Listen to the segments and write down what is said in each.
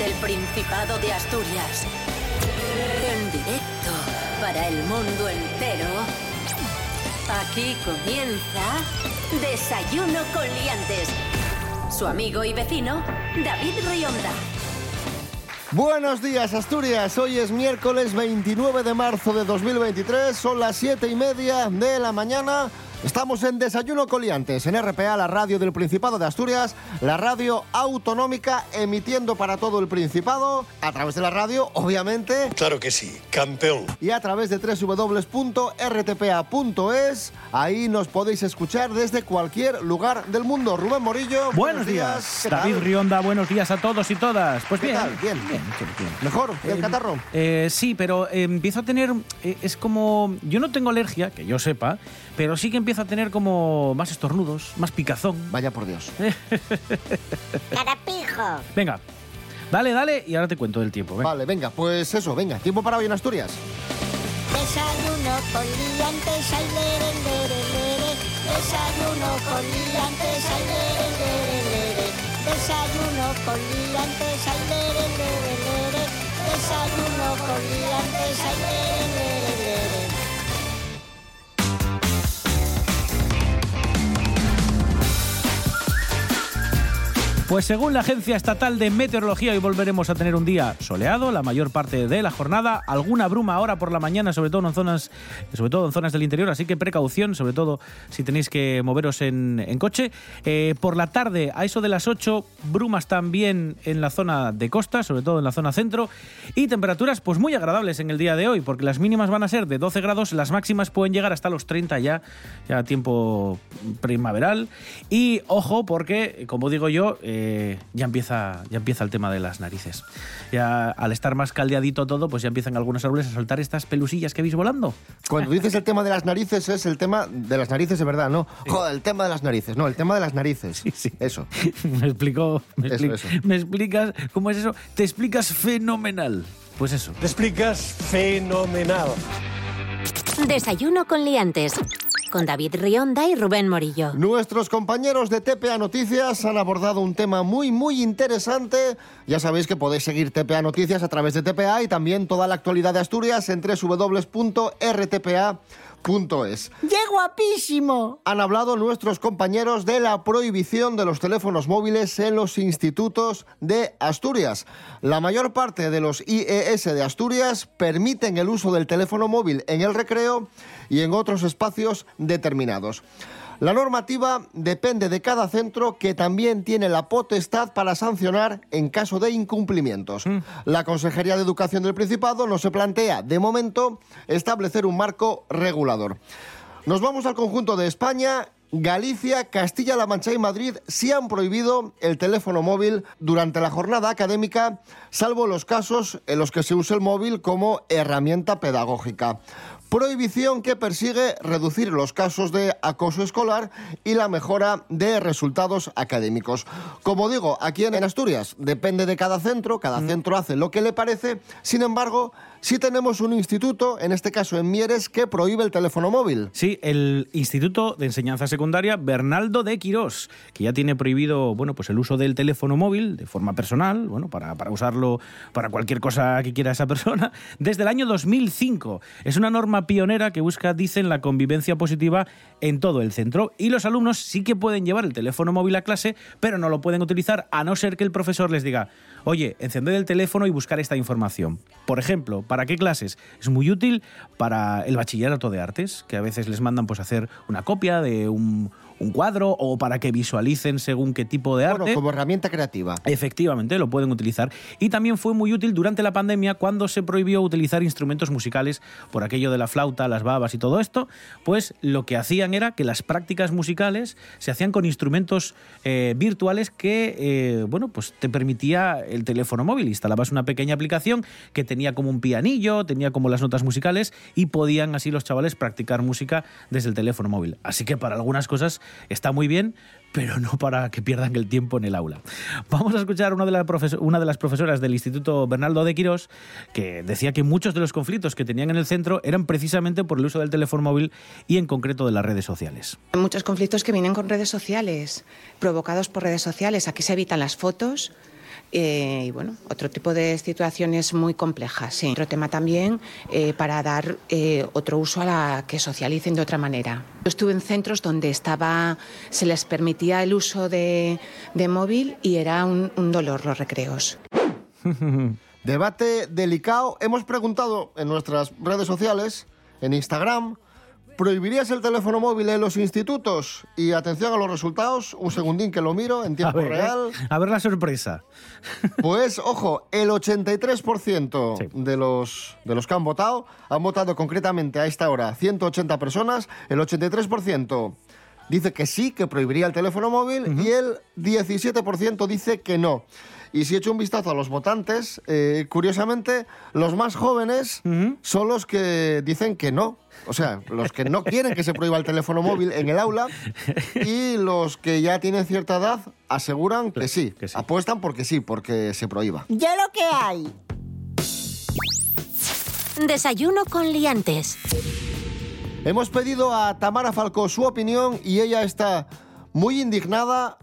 desde el Principado de Asturias. En directo para el mundo entero. Aquí comienza Desayuno con Liantes. Su amigo y vecino, David Rionda. Buenos días, Asturias. Hoy es miércoles 29 de marzo de 2023. Son las 7 y media de la mañana. Estamos en Desayuno Coliantes, en RPA, la radio del Principado de Asturias, la radio autonómica emitiendo para todo el Principado, a través de la radio, obviamente. Claro que sí, campeón. Y a través de www.rtpa.es, ahí nos podéis escuchar desde cualquier lugar del mundo. Rubén Morillo. Buenos, días. ¿Qué David tal? Rionda, buenos días a todos y todas. Pues ¿Qué bien. tal? Bien. bien, bien, bien. ¿Mejor? ¿Y el Eh, catarro? eh, sí, pero eh, empiezo a tener. eh, es como. Yo no tengo alergia, que yo sepa, pero sí que empiezo a tener como más estornudos, más picazón. Vaya por Dios. Carapijo. Venga, dale, dale, y ahora te cuento del tiempo. venga. Vale, venga, pues eso, venga. Tiempo para hoy en Asturias. Desayuno con liantes, ay, lere, lere, lere. Desayuno con liantes, ay, lere, lere, lere. Desayuno con liantes, ay, lere, lere, lere. Desayuno con liantes, ay, lere, lere, lere. Pues según la Agencia Estatal de Meteorología, hoy volveremos a tener un día soleado, la mayor parte de la jornada, alguna bruma ahora por la mañana, sobre todo en zonas, sobre todo en zonas del interior, así que precaución, sobre todo si tenéis que moveros en, coche. Eh, por la tarde, a eso de las 8, brumas también en la zona de costa, sobre todo en la zona centro, y temperaturas pues muy agradables en el día de hoy, porque las mínimas van a ser de 12 grados, las máximas pueden llegar hasta los 30 ya, ya tiempo primaveral, y ojo porque, como digo yo, eh, ya, empieza, ya empieza el tema de las narices. Ya al estar más caldeadito todo, pues ya empiezan algunos árboles a soltar estas pelusillas que veis volando. Cuando dices el tema de las narices, es el tema de las narices de verdad, ¿no? Joder, el tema de las narices, no, el tema de las narices. Sí, sí. Eso. me explico, me, Eso, expli- eso. me explicas cómo es eso. Te explicas fenomenal. Pues eso. Te explicas fenomenal. Desayuno con Liantes. Con David Rionda y Rubén Morillo. Nuestros compañeros de TPA Noticias han abordado un tema muy, muy interesante. Ya sabéis que podéis seguir TPA Noticias a través de TPA y también toda la actualidad de Asturias en www.rtpa.es. ¡Qué guapísimo! Han hablado nuestros compañeros de la prohibición de los teléfonos móviles en los institutos de Asturias. La mayor parte de los IES de Asturias permiten el uso del teléfono móvil en el recreo y en otros espacios determinados. La normativa depende de cada centro que también tiene la potestad para sancionar en caso de incumplimientos. La Consejería de Educación del Principado no se plantea, de momento, establecer un marco regulador. Nos vamos al conjunto de España. Galicia, Castilla-La Mancha y Madrid sí han prohibido el teléfono móvil durante la jornada académica, salvo los casos en los que se use el móvil como herramienta pedagógica. Prohibición que persigue reducir los casos de acoso escolar y la mejora de resultados académicos. Como digo, aquí en Asturias depende de cada centro, cada centro hace lo que le parece, sin embargo, sí tenemos un instituto, en este caso en Mieres, que prohíbe el teléfono móvil. Sí, el Instituto de Enseñanza Secundaria Bernaldo de Quirós, que ya tiene prohibido bueno, pues el uso del teléfono móvil de forma personal, bueno, para, para usarlo para cualquier cosa que quiera esa persona, desde el año 2005. Es una norma pionera que busca, dicen, la convivencia positiva en todo el centro. Y los alumnos sí que pueden llevar el teléfono móvil a clase, pero no lo pueden utilizar a no ser que el profesor les diga, oye, encended el teléfono y buscar esta información. Por ejemplo, ¿para qué clases? Es muy útil para el bachillerato de artes, que a veces les mandan pues hacer una copia de un, un cuadro o para que visualicen según qué tipo de arte. Bueno, como herramienta creativa. Efectivamente, lo pueden utilizar. Y también fue muy útil durante la pandemia cuando se prohibió utilizar instrumentos musicales por aquello de la flauta, las babas y todo esto. Pues lo que hacían era que las prácticas musicales se hacían con instrumentos eh, virtuales que, eh, bueno, pues te permitía el teléfono móvil. Instalabas una pequeña aplicación que tenía como un pianillo, tenía como las notas musicales y podían así los chavales practicar música desde el teléfono móvil. Así que para algunas cosas está muy bien, pero no para que pierdan el tiempo en el aula. Vamos a escuchar una de, una de las profesoras del Instituto Bernaldo de Quirós que decía que muchos de los conflictos que tenían en el centro eran precisamente por el uso del teléfono móvil y en concreto de las redes sociales. Muchos conflictos que vienen con redes sociales, provocados por redes sociales. Aquí se evitan las fotos, eh, y bueno, otro tipo de situaciones muy complejas. Sí. Otro tema también eh, para dar eh, otro uso a la que socialicen de otra manera. Yo estuve en centros donde estaba, se les permitía el uso de, de móvil y era un, un dolor los recreos. Debate delicado. Hemos preguntado en nuestras redes sociales, en Instagram, ¿prohibirías el teléfono móvil en los institutos? Y atención a los resultados, un segundín que lo miro en A tiempo ¿eh? real. a ver la sorpresa. Pues, ojo, el 83% Sí. de, los, de los que han votado han votado concretamente a esta hora 180 personas. El 83% dice que sí, que prohibiría el teléfono móvil y el 17% dice que no. Y si echo un vistazo a los votantes, eh, curiosamente, los más jóvenes son los que dicen que no. O sea, los que no quieren que se prohíba el teléfono móvil en el aula y los que ya tienen cierta edad aseguran que sí. que sí. Apuestan porque sí, porque se prohíba. Ya lo que hay. Desayuno con liantes. Hemos pedido a Tamara Falcó su opinión y ella está muy indignada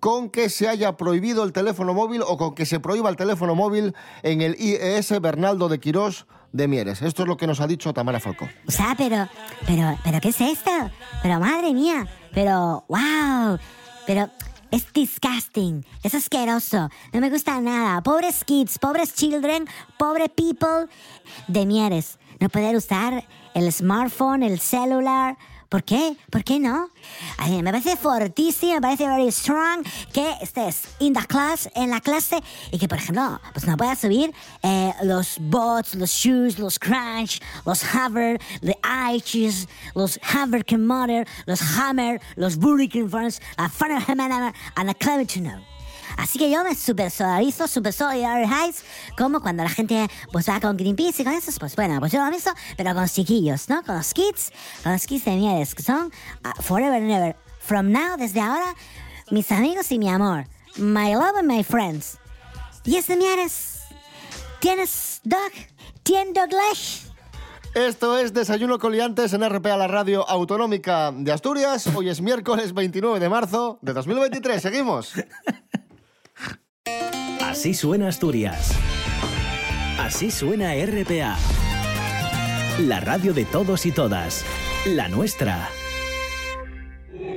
con que se haya prohibido el teléfono móvil o con que se prohíba el teléfono móvil en el IES Bernaldo de Quirós de Mieres. Esto es lo que nos ha dicho Tamara Falcó. O sea, pero, pero, pero, ¿qué es esto? Pero, madre mía, pero, wow, pero es disgusting, es asqueroso, no me gusta nada. Pobres kids, pobres children, pobre people de Mieres, no poder usar el smartphone, el celular. ¿Por qué? ¿Por qué no? Ay, me parece fortísimo, me parece very strong que estés in the class, en la clase y que, por ejemplo, pues no puedas subir eh, los bots, los shoes, los crunch, los hover, los iches, los hover motor, los hammer, los hurricane farms, la funnel hammer, and a clementino. Así que yo me super solidarizo, super solidarizo, como cuando la gente pues va con Greenpeace y con esos, pues bueno, pues yo lo mismo, pero con los chiquillos, ¿no? Con los kids, con los kids de Mieres, que son ah, forever and ever. From now, desde ahora, mis amigos y mi amor, my love and my friends. Y es de Mieres. ¿Tienes dog? ¿Tienes doglesh? Esto es Desayuno Coliantes en RPA, la radio autonómica de Asturias. Hoy es miércoles 29 de marzo de 2023. Seguimos. Así suena Asturias. Así suena RPA. La radio de todos y todas. La nuestra.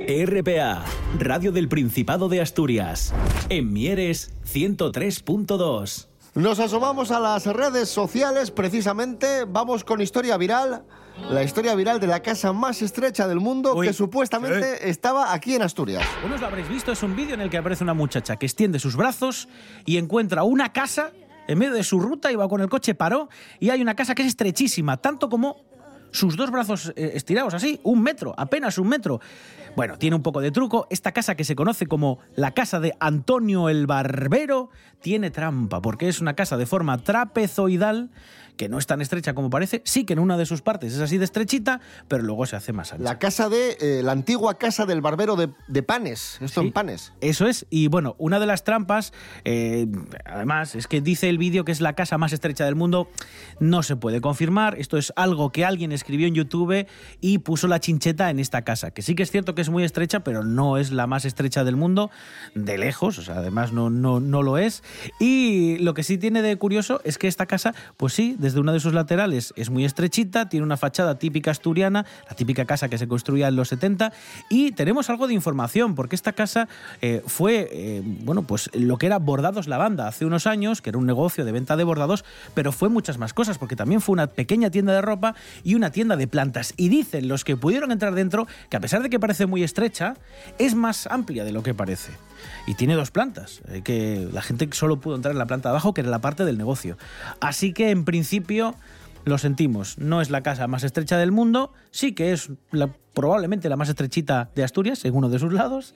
RPA, Radio del Principado de Asturias. En Mieres 103.2. Nos asomamos a las redes sociales, precisamente. Vamos con historia viral. La historia viral de la casa más estrecha del mundo Uy, que supuestamente estaba aquí en Asturias. Unos lo habréis visto, es un vídeo en el que aparece una muchacha que extiende sus brazos y encuentra una casa en medio de su ruta, iba con el coche, paró y hay una casa que es estrechísima, tanto como sus dos brazos eh, estirados así, un metro, apenas un metro. Bueno, tiene un poco de truco. Esta casa que se conoce como la casa de Antonio el Barbero tiene trampa, porque es una casa de forma trapezoidal que no es tan estrecha como parece. Sí que en una de sus partes es así de estrechita, pero luego se hace más ancha. La casa de. eh, la antigua casa del barbero de, de Panes. Esto Sí. en Panes. Eso es, y bueno, una de las trampas, eh, además, es que dice el vídeo que es la casa más estrecha del mundo, no se puede confirmar, esto es algo que alguien escribió en YouTube y puso la chincheta en esta casa, que sí que es cierto que es muy estrecha, pero no es la más estrecha del mundo, de lejos, o sea, además no, no, no lo es, y lo que sí tiene de curioso es que esta casa, pues sí, desde una de sus laterales es muy estrechita, tiene una fachada típica asturiana, la típica casa que se construía en los 70, y tenemos algo de información, porque esta casa eh, fue, eh, bueno, pues lo que era Bordados la Banda hace unos años, que era un negocio de venta de bordados, pero fue muchas más cosas, porque también fue una pequeña tienda de ropa y una tienda de plantas. Y dicen los que pudieron entrar dentro que a pesar de que parece muy estrecha, es más amplia de lo que parece. Y tiene dos plantas, eh, que la gente solo pudo entrar en la planta de abajo, que era la parte del negocio. Así que en principio lo sentimos, no es la casa más estrecha del mundo, sí que es la- probablemente la más estrechita de Asturias, en uno de sus lados.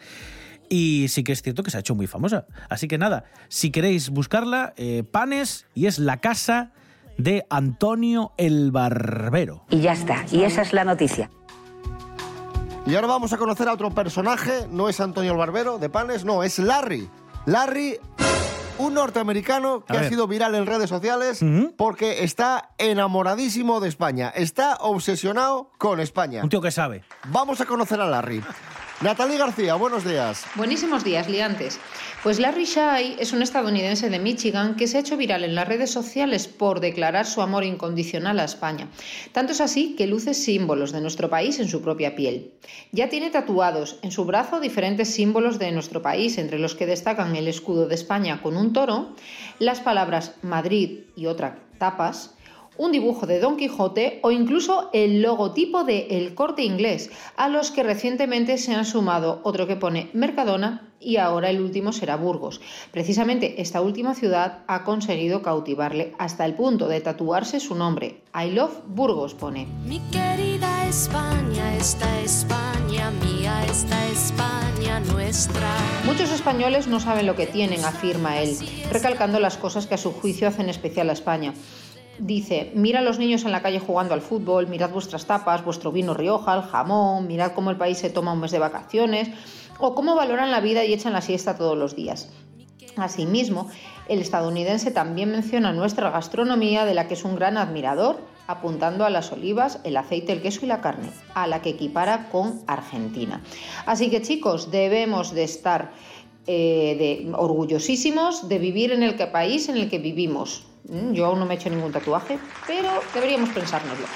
Y sí que es cierto que se ha hecho muy famosa. Así que nada, si queréis buscarla, eh, Panes, y es la casa de Antonio el Barbero. Y ya está. Y esa es la noticia. Y ahora vamos a conocer a otro personaje. No es Antonio el Barbero de Panes, no, es Larry. Larry, un norteamericano que ha sido viral en redes sociales porque está enamoradísimo de España. Está obsesionado con España. Un tío que sabe. Vamos a conocer a Larry. Natalie García, buenos días. Buenísimos días, liantes. Pues Larry Shai es un estadounidense de Michigan que se ha hecho viral en las redes sociales por declarar su amor incondicional a España. Tanto es así que luce símbolos de nuestro país en su propia piel. Ya tiene tatuados en su brazo diferentes símbolos de nuestro país, entre los que destacan el escudo de España con un toro, las palabras Madrid y otra tapas, un dibujo de Don Quijote o incluso el logotipo de El Corte Inglés, a los que recientemente se han sumado otro que pone Mercadona y ahora el último será Burgos. Precisamente esta última ciudad ha conseguido cautivarle hasta el punto de tatuarse su nombre. I love Burgos pone. Mi querida España, esta España mía, esta España nuestra. Muchos españoles no saben lo que tienen, afirma él, recalcando las cosas que a su juicio hacen especial a España. Dice, mira a los niños en la calle jugando al fútbol, mirad vuestras tapas, vuestro vino Rioja, el jamón, mirad cómo el país se toma un mes de vacaciones o cómo valoran la vida y echan la siesta todos los días. Asimismo, el estadounidense también menciona nuestra gastronomía de la que es un gran admirador, apuntando a las olivas, el aceite, el queso y la carne, a la que equipara con Argentina. Así que chicos, debemos de estar eh, de, orgullosísimos de vivir en el que, país en el que vivimos. Mm, Yo aún no me he hecho ningún tatuaje, pero deberíamos pensárnoslo.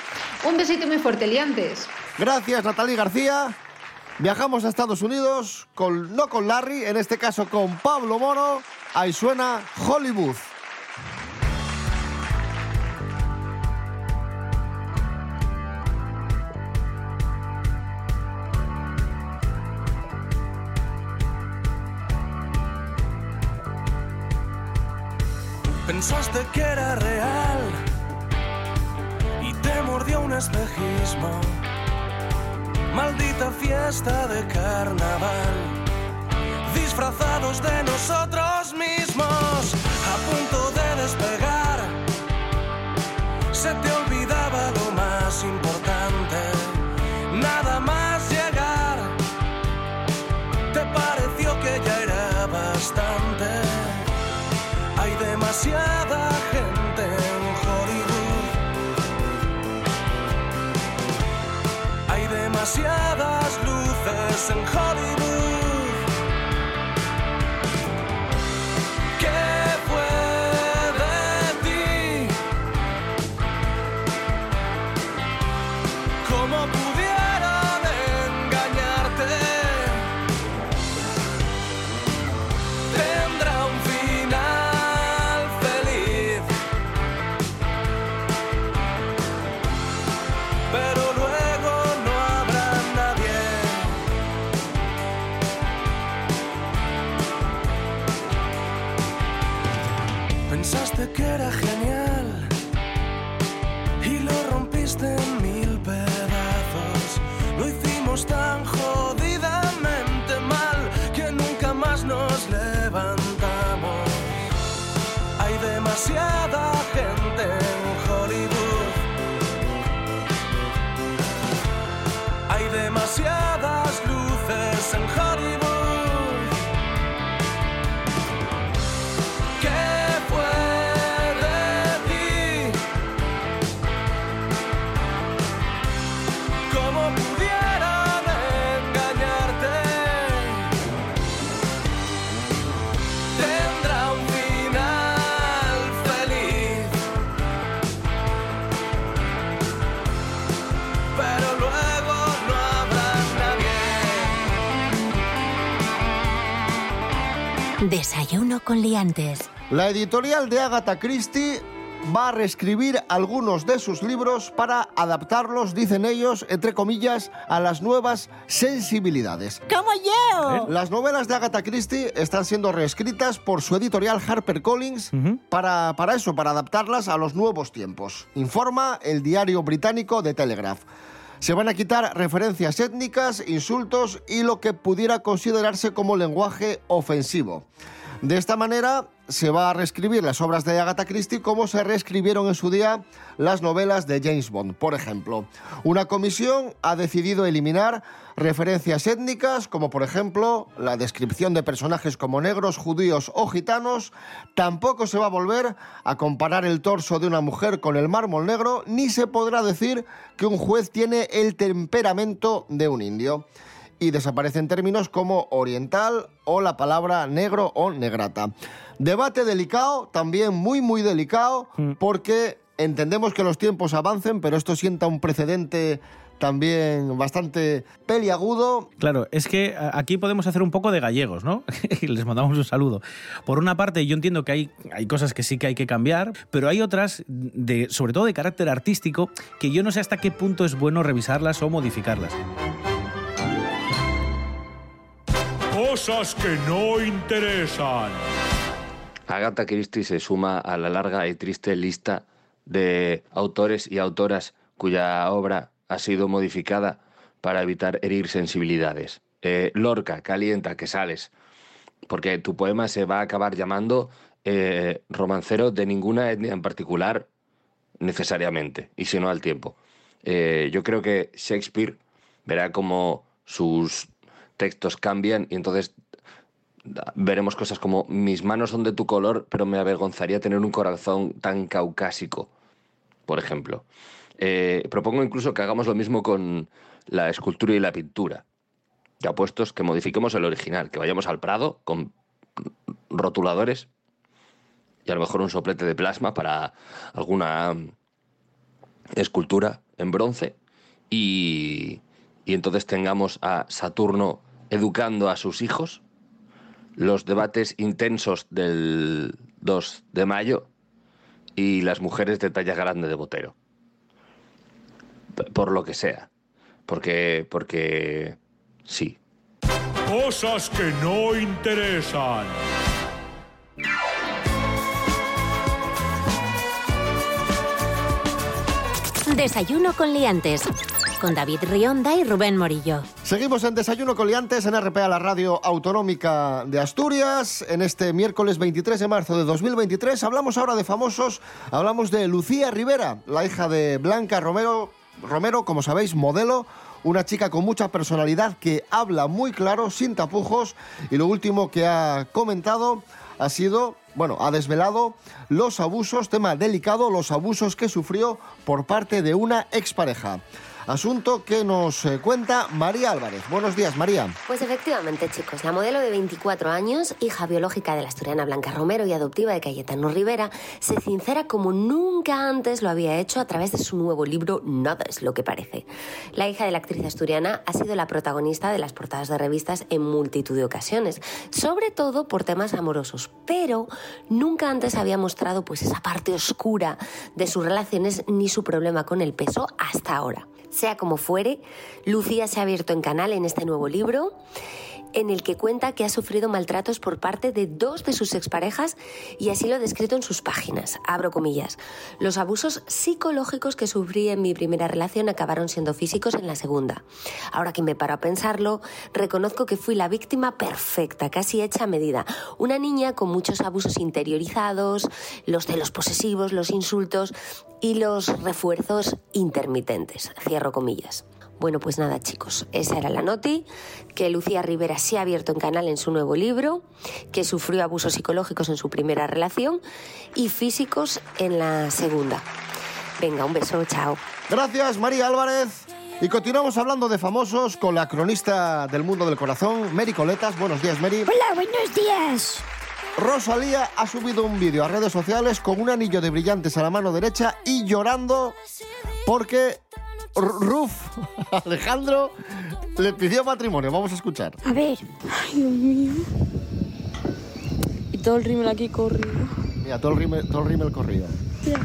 Un besito muy fuerte, liantes. Gracias, Natalie García. Viajamos a Estados Unidos, con, no con Larry, en este caso con Pablo Moro. Ahí suena Hollywood. Pensaste que era real y te mordió un espejismo. Maldita fiesta de carnaval, disfrazados de nosotros demasiadas luces en Con liantes. La editorial de Agatha Christie va a reescribir algunos de sus libros para adaptarlos, dicen ellos, entre comillas, a las nuevas sensibilidades. ¡Como yo! Las novelas de Agatha Christie están siendo reescritas por su editorial HarperCollins para, para eso, para adaptarlas a los nuevos tiempos. Informa el diario británico The Telegraph. Se van a quitar referencias étnicas, insultos y lo que pudiera considerarse como lenguaje ofensivo. De esta manera se va a reescribir las obras de Agatha Christie como se reescribieron en su día las novelas de James Bond, por ejemplo. Una comisión ha decidido eliminar referencias étnicas como por ejemplo la descripción de personajes como negros, judíos o gitanos. Tampoco se va a volver a comparar el torso de una mujer con el mármol negro, ni se podrá decir que un juez tiene el temperamento de un indio. Y desaparecen términos como oriental o la palabra negro o negrata. Debate delicado, también muy muy delicado, porque entendemos que los tiempos avancen, pero esto sienta un precedente también bastante peliagudo. Claro, es que aquí podemos hacer un poco de gallegos, ¿no? Y Les mandamos un saludo. Por una parte, yo entiendo que hay, hay cosas que sí que hay que cambiar, pero hay otras, de, sobre todo de carácter artístico, que yo no sé hasta qué punto es bueno revisarlas o modificarlas. Cosas que no interesan. Agatha Christie se suma a la larga y triste lista de autores y autoras cuya obra ha sido modificada para evitar herir sensibilidades. Eh, Lorca, calienta, que sales, porque tu poema se va a acabar llamando eh, romancero de ninguna etnia en particular necesariamente, y si no al tiempo. Eh, yo creo que Shakespeare verá cómo sus textos cambian y entonces veremos cosas como mis manos son de tu color, pero me avergonzaría tener un corazón tan caucásico, por ejemplo. Eh, propongo incluso que hagamos lo mismo con la escultura y la pintura. Ya puestos que modifiquemos el original, que vayamos al Prado con rotuladores y a lo mejor un soplete de plasma para alguna escultura en bronce y, y entonces tengamos a Saturno educando a sus hijos, los debates intensos del 2 de mayo y las mujeres de talla grande de Botero. Por lo que sea. Porque, porque sí. Cosas que no interesan. Desayuno con liantes. Con David Rionda y Rubén Morillo. Seguimos en Desayuno Coliantes en RPA, la radio autonómica de Asturias. En este miércoles 23 de marzo de 2023 hablamos ahora de famosos. Hablamos de Lucía Rivera, la hija de Blanca Romero, Romero, como sabéis, modelo. Una chica con mucha personalidad que habla muy claro, sin tapujos. Y lo último que ha comentado ha sido, bueno, ha desvelado los abusos, tema delicado, los abusos que sufrió por parte de una expareja. Asunto que nos eh, cuenta María Álvarez. Buenos días, María. Pues efectivamente, chicos, la modelo de 24 años, hija biológica de la asturiana Blanca Romero y adoptiva de Cayetano Rivera, se sincera como nunca antes lo había hecho a través de su nuevo libro Nada es lo que parece. La hija de la actriz asturiana ha sido la protagonista de las portadas de revistas en multitud de ocasiones, sobre todo por temas amorosos, pero nunca antes había mostrado pues esa parte oscura de sus relaciones ni su problema con el peso hasta ahora. Sea como fuere, Lucía se ha abierto en canal en este nuevo libro en el que cuenta que ha sufrido maltratos por parte de dos de sus exparejas y así lo ha descrito en sus páginas. Abro comillas. Los abusos psicológicos que sufrí en mi primera relación acabaron siendo físicos en la segunda. Ahora que me paro a pensarlo, reconozco que fui la víctima perfecta, casi hecha a medida. Una niña con muchos abusos interiorizados, los celos posesivos, los insultos y los refuerzos intermitentes. Cierro comillas. Bueno, pues nada, chicos, esa era la noti, que Lucía Rivera se ha abierto en canal en su nuevo libro, que sufrió abusos psicológicos en su primera relación y físicos en la segunda. Venga, un beso, chao. Gracias, María Álvarez. Y continuamos hablando de famosos con la cronista del mundo del corazón, Mary Coletas. Buenos días, Mary. Hola, buenos días. Rosalía ha subido un vídeo a redes sociales con un anillo de brillantes a la mano derecha y llorando porque Ruf Alejandro le pidió matrimonio. Vamos a escuchar. A ver. Ay, Dios mío. Y todo el rímel aquí corrido. Mira, todo el rímel, todo el rímel corrido. Te amo.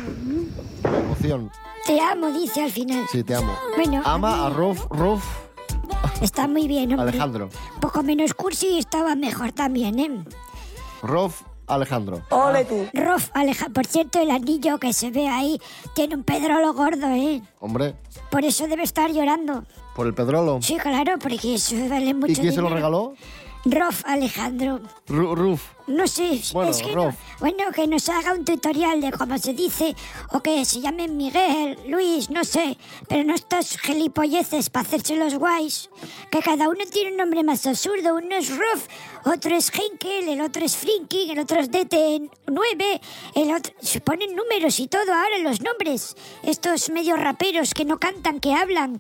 La emoción. Te amo, dice al final. Sí, te amo. Bueno, Ama a Ruf, Ruf está muy bien, hombre. Alejandro. Poco menos cursi y estaba mejor también, ¿eh? Ruf Alejandro. Ole tú. Rof, Aleja, por cierto, el anillo que se ve ahí tiene un pedrolo gordo, ¿eh? Hombre, Por eso debe estar llorando. por el pedrolo. Sí, claro, porque eso vale mucho ¿Y quién se lo regaló? Rof, Alejandro. Ru- Ruf. No sé, Bueno, es que no- bueno, que nos haga un tutorial de cómo se dice, o que se llame Miguel, Luis, no sé, pero no estos gilipolleces para hacerse los guays, que cada uno tiene un nombre más absurdo, uno es Ruff, otro es Henkel, el otro es Flinky, el otro es DT9, el otro... Se ponen números y todo ahora en los nombres, estos medio raperos que no cantan, que hablan,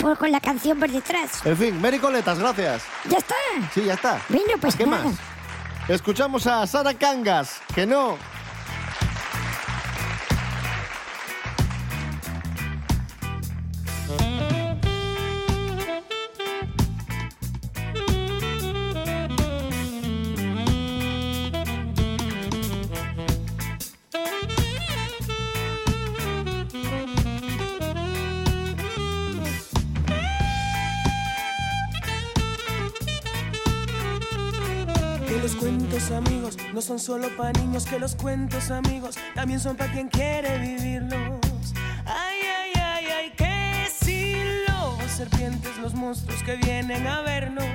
por, con la canción por detrás. En fin, Mary Coletas, gracias. Ya está. Sí, ya está. Bueno, pues ¿Qué nada. más? Escuchamos a Sara Cangas, que no. Que son solo para niños, que los cuentos amigos también son para quien quiere vivirlos. Ay, ay, ay, ay, que si los serpientes, los monstruos que vienen a vernos,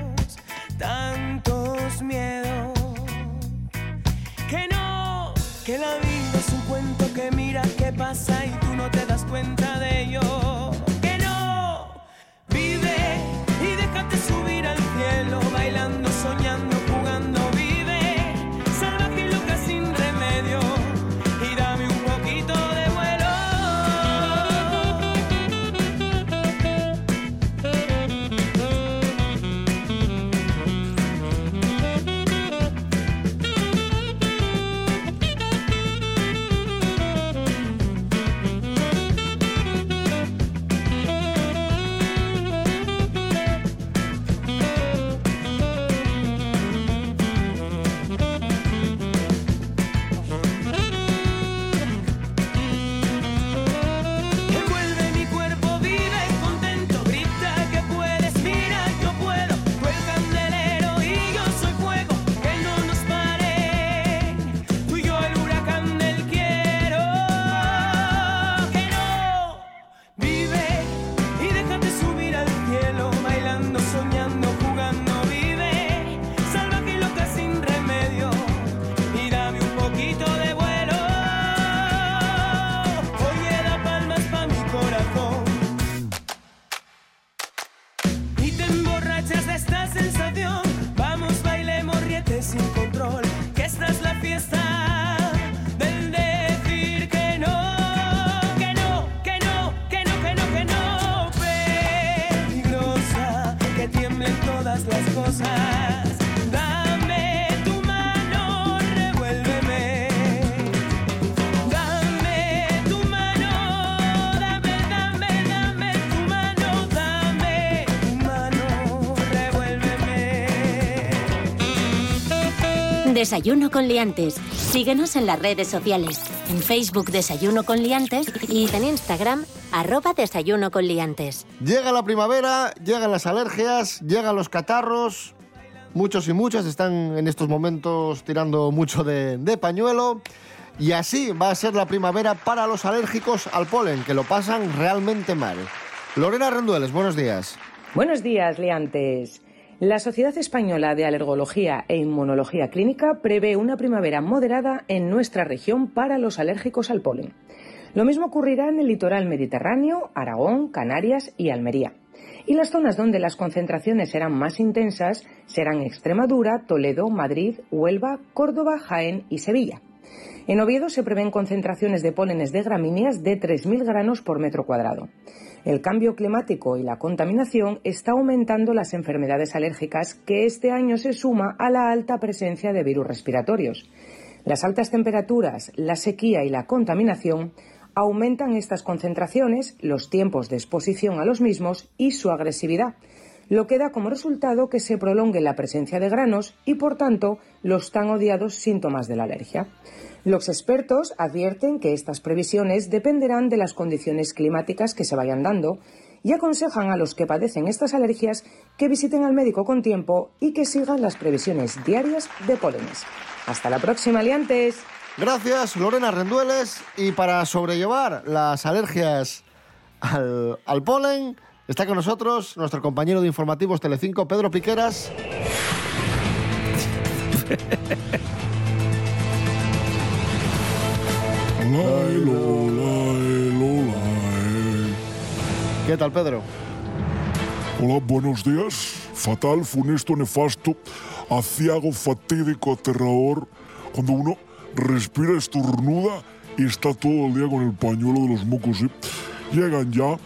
tantos miedos. Que no, que la vida es un cuento que mira qué pasa y tú no te das cuenta de ello. Que no, vive y déjate subir al cielo, bailando, soñando, Desayuno con liantes. Síguenos en las redes sociales. En Facebook Desayuno con liantes y en Instagram arroba Desayuno con liantes. Llega la primavera, llegan las alergias, llegan los catarros. Muchos y muchas están en estos momentos tirando mucho de, de pañuelo. Y así va a ser la primavera para los alérgicos al polen, que lo pasan realmente mal. Lorena Rendueles, buenos días. Buenos días, liantes. La Sociedad Española de Alergología e Inmunología Clínica prevé una primavera moderada en nuestra región para los alérgicos al polen. Lo mismo ocurrirá en el litoral mediterráneo, Aragón, Canarias y Almería. Y las zonas donde las concentraciones serán más intensas serán Extremadura, Toledo, Madrid, Huelva, Córdoba, Jaén y Sevilla. En Oviedo se prevén concentraciones de pólenes de gramíneas de 3.000 granos por metro cuadrado. El cambio climático y la contaminación está aumentando las enfermedades alérgicas que este año se suma a la alta presencia de virus respiratorios. Las altas temperaturas, la sequía y la contaminación aumentan estas concentraciones, los tiempos de exposición a los mismos y su agresividad, lo que da como resultado que se prolongue la presencia de granos y, por tanto, los tan odiados síntomas de la alergia. Los expertos advierten que estas previsiones dependerán de las condiciones climáticas que se vayan dando y aconsejan a los que padecen estas alergias que visiten al médico con tiempo y que sigan las previsiones diarias de pólenes. Hasta la próxima, liantes. Gracias, Lorena Rendueles. Y para sobrellevar las alergias al, al polen, está con nosotros nuestro compañero de informativos Telecinco, Pedro Piqueras. ¿Qué tal, Pedro? Hola, buenos días. Fatal, funesto, nefasto, aciago, fatídico, aterrador. Cuando uno respira, estornuda y está todo el día con el pañuelo de los mocos. ¿sí? Llegan ya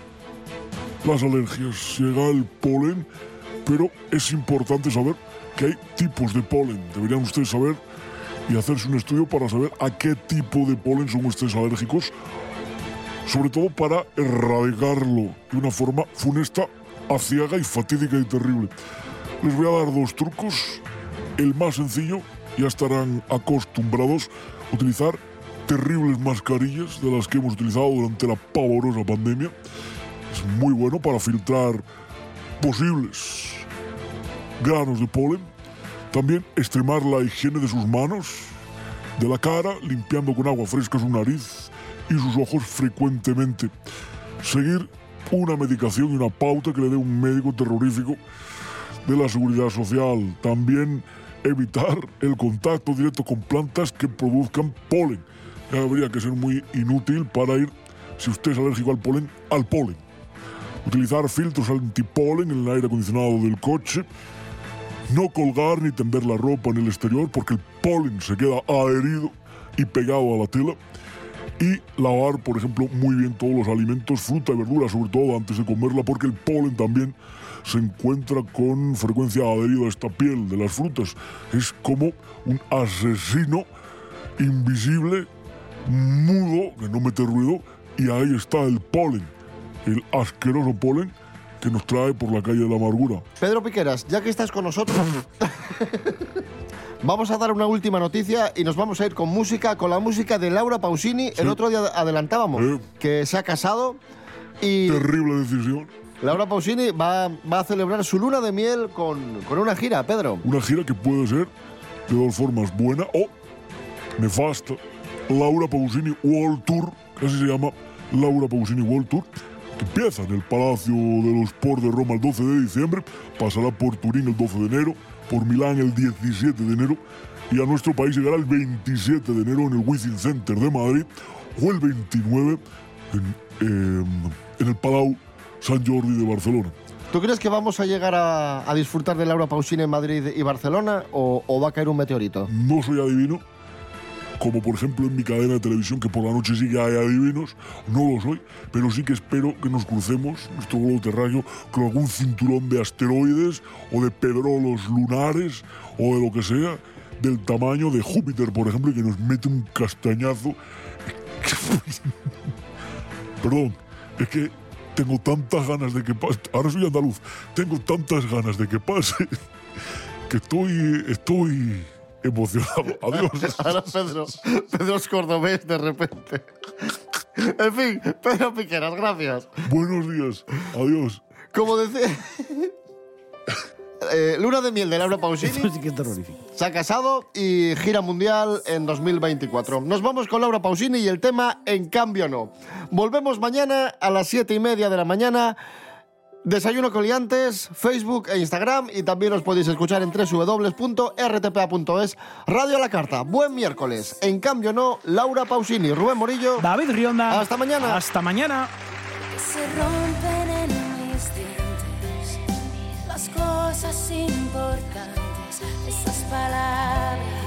las alergias, llega el polen, pero es importante saber que hay tipos de polen. Deberían ustedes saber y hacerse un estudio para saber a qué tipo de polen son ustedes alérgicos, sobre todo para erradicarlo de una forma funesta, aciaga y fatídica y terrible. Les voy a dar dos trucos. El más sencillo, ya estarán acostumbrados a utilizar terribles mascarillas de las que hemos utilizado durante la pavorosa pandemia. Es muy bueno para filtrar posibles granos de polen. También extremar la higiene de sus manos, de la cara, limpiando con agua fresca su nariz y sus ojos frecuentemente. Seguir una medicación y una pauta que le dé un médico terrorífico de la seguridad social. También evitar el contacto directo con plantas que produzcan polen. Ya habría que ser muy inútil para ir, si usted es alérgico al polen, al polen. Utilizar filtros antipolen en el aire acondicionado del coche. No colgar ni tender la ropa en el exterior porque el polen se queda adherido y pegado a la tela. Y lavar, por ejemplo, muy bien todos los alimentos, fruta y verdura, sobre todo antes de comerla, porque el polen también se encuentra con frecuencia adherido a esta piel de las frutas. Es como un asesino invisible, mudo, que no mete ruido, y ahí está el polen, el asqueroso polen que nos trae por la calle de la amargura. Pedro Piqueras, ya que estás con nosotros, vamos a dar una última noticia y nos vamos a ir con música, con la música de Laura Pausini. El otro día adelantábamos Eh. que se ha casado y Terrible decisión. Laura Pausini va, va a celebrar su luna de miel con, con una gira, Pedro. Una gira que puede ser de dos formas, buena o nefasta. Laura Pausini World Tour, así se llama Laura Pausini World Tour, que empieza en el Palacio de los Sport de Roma el 12 de diciembre, pasará por Turín el 12 de enero, por Milán el 17 de enero y a nuestro país llegará el 27 de enero en el Wizzing Center de Madrid o el 29 en, eh, en el Palau San Jordi de Barcelona. ¿Tú crees que vamos a llegar a, a disfrutar de Laura Pausini en Madrid y Barcelona o, o va a caer un meteorito? No soy adivino, como por ejemplo en mi cadena de televisión, que por la noche sí que hay adivinos, no lo soy, pero sí que espero que nos crucemos, nuestro globo terráqueo, con algún cinturón de asteroides o de pedrolos lunares o de lo que sea, del tamaño de Júpiter, por ejemplo, y que nos mete un castañazo. Perdón, es que tengo tantas ganas de que pase, ahora soy andaluz, tengo tantas ganas de que pase, que estoy, estoy emocionado. Adiós. Ahora Pedro, Pedro es cordobés de repente. En fin, Pedro Piqueras, gracias. Buenos días. Adiós. Como decía... Eh, luna de miel de Laura Pausini. Esto sí que es terrorífico. Se ha casado y gira mundial en 2024. Nos vamos con Laura Pausini y el tema En cambio no. Volvemos mañana a las 7 y media de la mañana. Desayuno Coliantes, Facebook e Instagram y también os podéis escuchar en www.rtpa.es Radio a la Carta. Buen miércoles. En cambio no, Laura Pausini, Rubén Morillo. David Rionda. Hasta mañana. Hasta mañana. se rompen en mis dientes las cosas importantes, esas palabras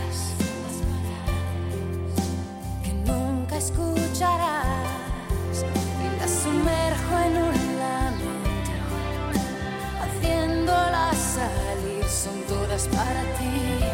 cosas para ti.